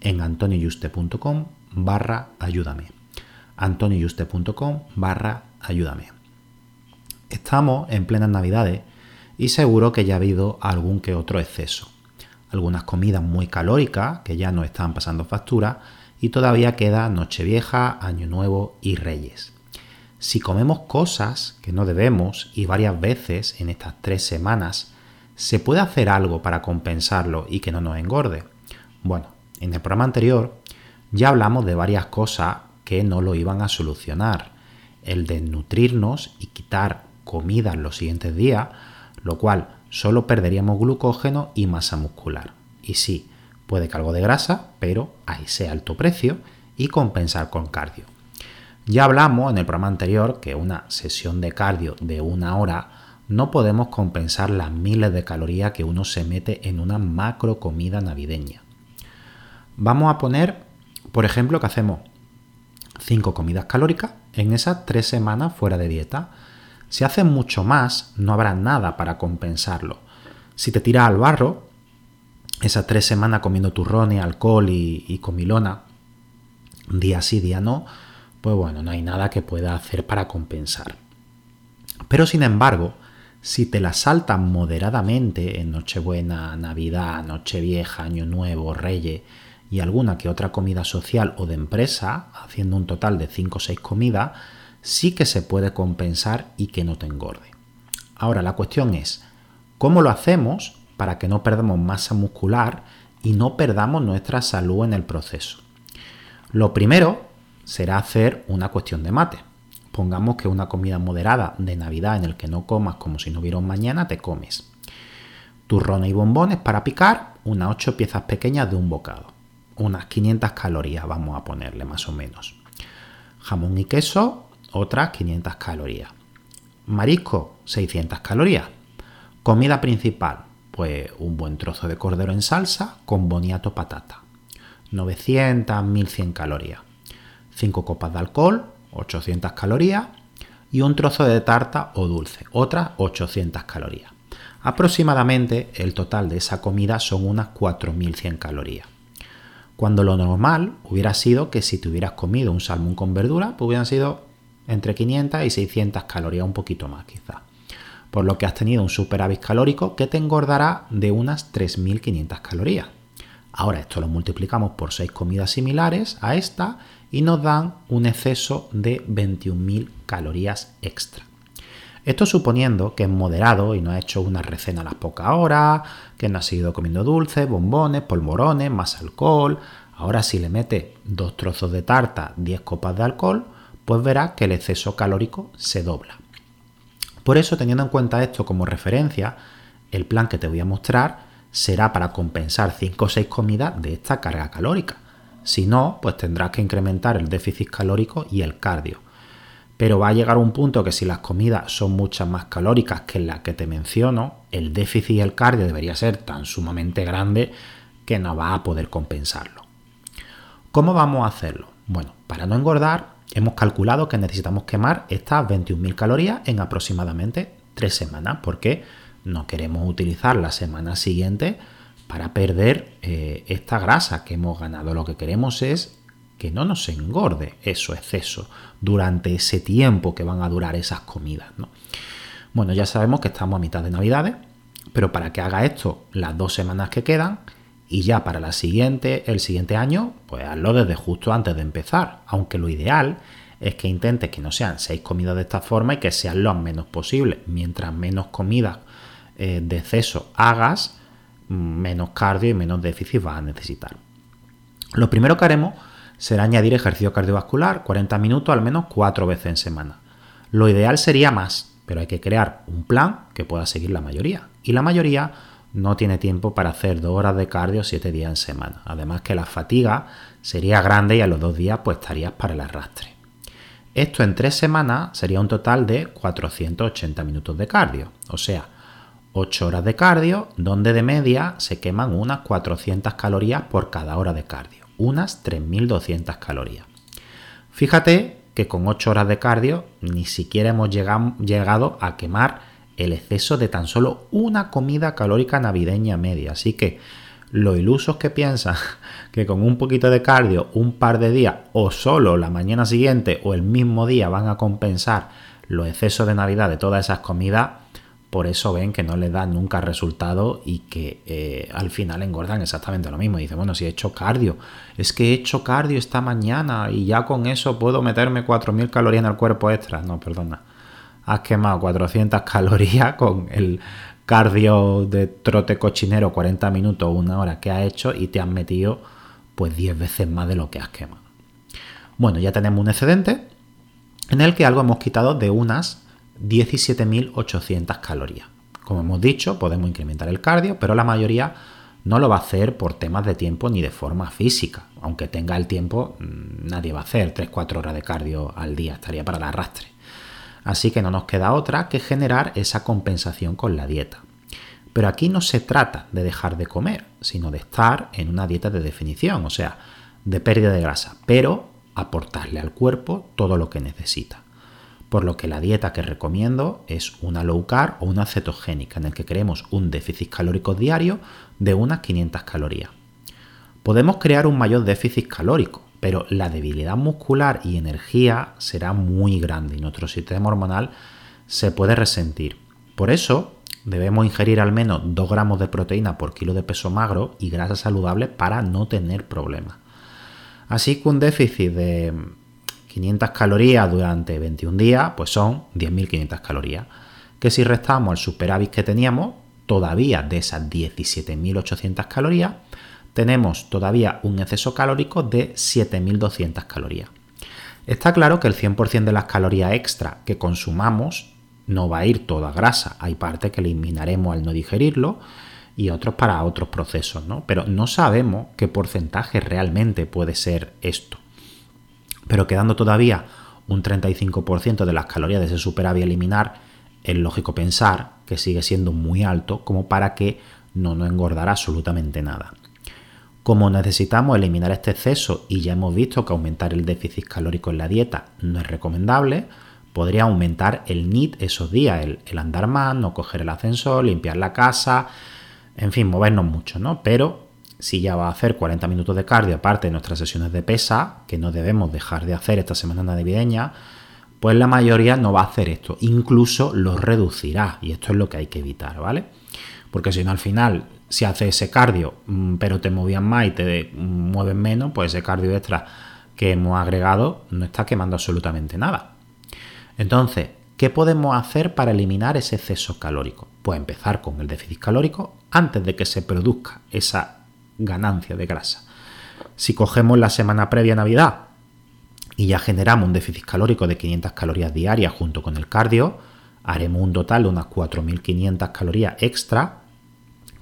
en antonioyuste.com barra ayúdame. antonioyuste.com barra ayúdame. Estamos en plenas navidades y seguro que ya ha habido algún que otro exceso. Algunas comidas muy calóricas que ya no están pasando factura y todavía queda Nochevieja, Año Nuevo y Reyes. Si comemos cosas que no debemos y varias veces en estas tres semanas, ¿se puede hacer algo para compensarlo y que no nos engorde? Bueno, en el programa anterior ya hablamos de varias cosas que no lo iban a solucionar. El desnutrirnos y quitar comida en los siguientes días, lo cual solo perderíamos glucógeno y masa muscular. Y sí, puede que algo de grasa, pero a ese alto precio y compensar con cardio. Ya hablamos en el programa anterior que una sesión de cardio de una hora no podemos compensar las miles de calorías que uno se mete en una macro comida navideña. Vamos a poner, por ejemplo, que hacemos 5 comidas calóricas en esas 3 semanas fuera de dieta. Si haces mucho más, no habrá nada para compensarlo. Si te tiras al barro, esas 3 semanas comiendo turrones, alcohol y, y comilona, día sí, día no, pues bueno, no hay nada que pueda hacer para compensar. Pero sin embargo, si te la saltas moderadamente en Nochebuena, Navidad, Nochevieja, Año Nuevo, Reyes, y alguna que otra comida social o de empresa, haciendo un total de 5 o 6 comidas, sí que se puede compensar y que no te engorde. Ahora la cuestión es, ¿cómo lo hacemos para que no perdamos masa muscular y no perdamos nuestra salud en el proceso? Lo primero será hacer una cuestión de mate. Pongamos que una comida moderada de Navidad en el que no comas como si no hubiera un mañana, te comes. Turrones y bombones para picar, unas 8 piezas pequeñas de un bocado unas 500 calorías, vamos a ponerle más o menos. Jamón y queso, otras 500 calorías. Marisco, 600 calorías. Comida principal, pues un buen trozo de cordero en salsa con boniato patata. 900, 1100 calorías. 5 copas de alcohol, 800 calorías. Y un trozo de tarta o dulce, otras 800 calorías. Aproximadamente el total de esa comida son unas 4100 calorías. Cuando lo normal hubiera sido que si te hubieras comido un salmón con verdura, pues hubieran sido entre 500 y 600 calorías, un poquito más quizá. Por lo que has tenido un superávit calórico que te engordará de unas 3.500 calorías. Ahora esto lo multiplicamos por 6 comidas similares a esta y nos dan un exceso de 21.000 calorías extra. Esto suponiendo que es moderado y no ha hecho una recena a las pocas horas, que no ha seguido comiendo dulces, bombones, polvorones, más alcohol. Ahora si le mete dos trozos de tarta, 10 copas de alcohol, pues verá que el exceso calórico se dobla. Por eso, teniendo en cuenta esto como referencia, el plan que te voy a mostrar será para compensar 5 o 6 comidas de esta carga calórica. Si no, pues tendrás que incrementar el déficit calórico y el cardio pero va a llegar un punto que si las comidas son muchas más calóricas que las que te menciono, el déficit y el cardio debería ser tan sumamente grande que no va a poder compensarlo. ¿Cómo vamos a hacerlo? Bueno, para no engordar, hemos calculado que necesitamos quemar estas 21.000 calorías en aproximadamente 3 semanas, porque no queremos utilizar la semana siguiente para perder eh, esta grasa que hemos ganado. Lo que queremos es que no nos engorde eso exceso durante ese tiempo que van a durar esas comidas. Bueno, ya sabemos que estamos a mitad de Navidades, pero para que haga esto las dos semanas que quedan y ya para la siguiente, el siguiente año, pues hazlo desde justo antes de empezar, aunque lo ideal es que intentes que no sean seis comidas de esta forma y que sean lo menos posible. Mientras menos comidas eh, de exceso hagas, menos cardio y menos déficit vas a necesitar. Lo primero que haremos será añadir ejercicio cardiovascular 40 minutos al menos 4 veces en semana. Lo ideal sería más, pero hay que crear un plan que pueda seguir la mayoría. Y la mayoría no tiene tiempo para hacer 2 horas de cardio 7 días en semana. Además que la fatiga sería grande y a los 2 días pues estarías para el arrastre. Esto en 3 semanas sería un total de 480 minutos de cardio. O sea, 8 horas de cardio, donde de media se queman unas 400 calorías por cada hora de cardio, unas 3.200 calorías. Fíjate que con 8 horas de cardio ni siquiera hemos llegado a quemar el exceso de tan solo una comida calórica navideña media. Así que los ilusos que piensan que con un poquito de cardio, un par de días o solo la mañana siguiente o el mismo día van a compensar los excesos de Navidad de todas esas comidas, por eso ven que no les da nunca resultado y que eh, al final engordan exactamente lo mismo. Dice, bueno, si he hecho cardio, es que he hecho cardio esta mañana y ya con eso puedo meterme 4.000 calorías en el cuerpo extra. No, perdona. Has quemado 400 calorías con el cardio de trote cochinero 40 minutos o una hora que has hecho y te has metido pues 10 veces más de lo que has quemado. Bueno, ya tenemos un excedente en el que algo hemos quitado de unas 17.800 calorías. Como hemos dicho, podemos incrementar el cardio, pero la mayoría no lo va a hacer por temas de tiempo ni de forma física. Aunque tenga el tiempo, mm, nadie va a hacer 3-4 horas de cardio al día, estaría para el arrastre. Así que no nos queda otra que generar esa compensación con la dieta. Pero aquí no se trata de dejar de comer, sino de estar en una dieta de definición, o sea, de pérdida de grasa, pero aportarle al cuerpo todo lo que necesita por lo que la dieta que recomiendo es una low carb o una cetogénica, en el que queremos un déficit calórico diario de unas 500 calorías. Podemos crear un mayor déficit calórico, pero la debilidad muscular y energía será muy grande y nuestro sistema hormonal se puede resentir. Por eso debemos ingerir al menos 2 gramos de proteína por kilo de peso magro y grasa saludable para no tener problemas. Así que un déficit de 500 calorías durante 21 días, pues son 10.500 calorías. Que si restamos el superávit que teníamos, todavía de esas 17.800 calorías, tenemos todavía un exceso calórico de 7.200 calorías. Está claro que el 100% de las calorías extra que consumamos no va a ir toda grasa. Hay parte que eliminaremos al no digerirlo y otros para otros procesos, ¿no? Pero no sabemos qué porcentaje realmente puede ser esto pero quedando todavía un 35% de las calorías de ese superávit eliminar, es lógico pensar que sigue siendo muy alto como para que no nos engordará absolutamente nada. Como necesitamos eliminar este exceso y ya hemos visto que aumentar el déficit calórico en la dieta no es recomendable, podría aumentar el NIT esos días, el, el andar más, no coger el ascensor, limpiar la casa, en fin, movernos mucho, ¿no? Pero si ya va a hacer 40 minutos de cardio, aparte de nuestras sesiones de pesa, que no debemos dejar de hacer esta semana navideña, pues la mayoría no va a hacer esto, incluso lo reducirá, y esto es lo que hay que evitar, ¿vale? Porque si no, al final, si haces ese cardio, mm, pero te movían más y te mueves menos, pues ese cardio extra que hemos agregado no está quemando absolutamente nada. Entonces, ¿qué podemos hacer para eliminar ese exceso calórico? Pues empezar con el déficit calórico antes de que se produzca esa ganancia de grasa. Si cogemos la semana previa a Navidad y ya generamos un déficit calórico de 500 calorías diarias junto con el cardio, haremos un total de unas 4.500 calorías extra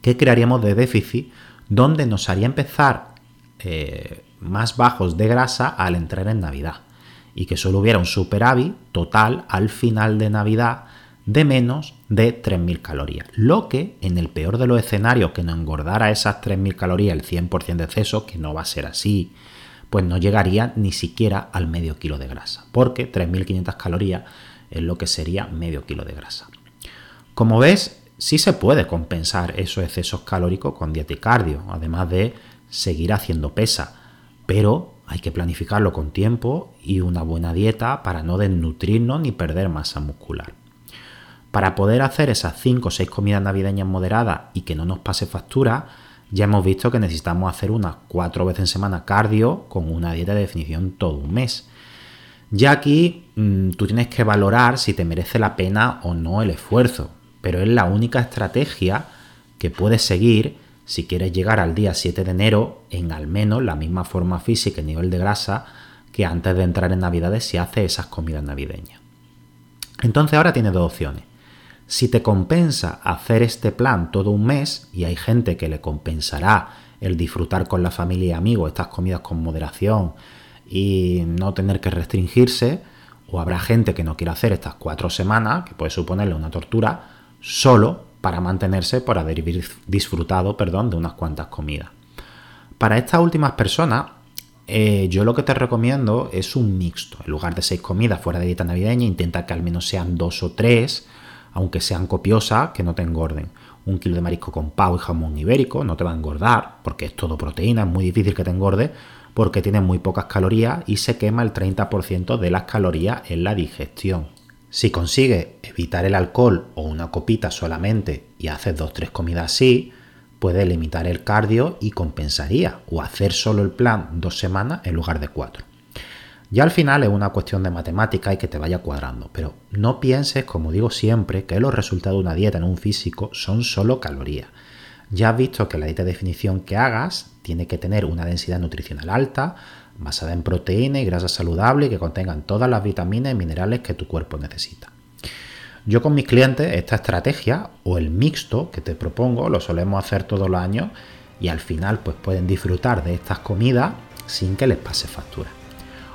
que crearíamos de déficit donde nos haría empezar eh, más bajos de grasa al entrar en Navidad y que solo hubiera un superávit total al final de Navidad de menos de 3.000 calorías. Lo que en el peor de los escenarios que no engordara esas 3.000 calorías, el 100% de exceso, que no va a ser así, pues no llegaría ni siquiera al medio kilo de grasa, porque 3.500 calorías es lo que sería medio kilo de grasa. Como ves, sí se puede compensar esos excesos calóricos con dieta y cardio, además de seguir haciendo pesa, pero hay que planificarlo con tiempo y una buena dieta para no desnutrirnos ni perder masa muscular. Para poder hacer esas 5 o 6 comidas navideñas moderadas y que no nos pase factura, ya hemos visto que necesitamos hacer unas 4 veces en semana cardio con una dieta de definición todo un mes. Ya aquí mm, tú tienes que valorar si te merece la pena o no el esfuerzo, pero es la única estrategia que puedes seguir si quieres llegar al día 7 de enero en al menos la misma forma física y nivel de grasa que antes de entrar en Navidades si haces esas comidas navideñas. Entonces ahora tienes dos opciones. Si te compensa hacer este plan todo un mes, y hay gente que le compensará el disfrutar con la familia y amigos estas comidas con moderación y no tener que restringirse, o habrá gente que no quiera hacer estas cuatro semanas, que puede suponerle una tortura, solo para mantenerse por haber disfrutado perdón, de unas cuantas comidas. Para estas últimas personas, eh, yo lo que te recomiendo es un mixto. En lugar de seis comidas fuera de dieta navideña, intenta que al menos sean dos o tres, aunque sean copiosas, que no te engorden. Un kilo de marisco con pavo y jamón ibérico no te va a engordar, porque es todo proteína, es muy difícil que te engorde, porque tiene muy pocas calorías y se quema el 30% de las calorías en la digestión. Si consigues evitar el alcohol o una copita solamente y haces dos tres comidas así, puedes limitar el cardio y compensaría, o hacer solo el plan dos semanas en lugar de cuatro. Ya al final es una cuestión de matemática y que te vaya cuadrando, pero no pienses, como digo siempre, que los resultados de una dieta en un físico son solo calorías. Ya has visto que la dieta de definición que hagas tiene que tener una densidad nutricional alta, basada en proteína y grasa saludable y que contengan todas las vitaminas y minerales que tu cuerpo necesita. Yo con mis clientes esta estrategia o el mixto que te propongo lo solemos hacer todos los años y al final pues pueden disfrutar de estas comidas sin que les pase factura.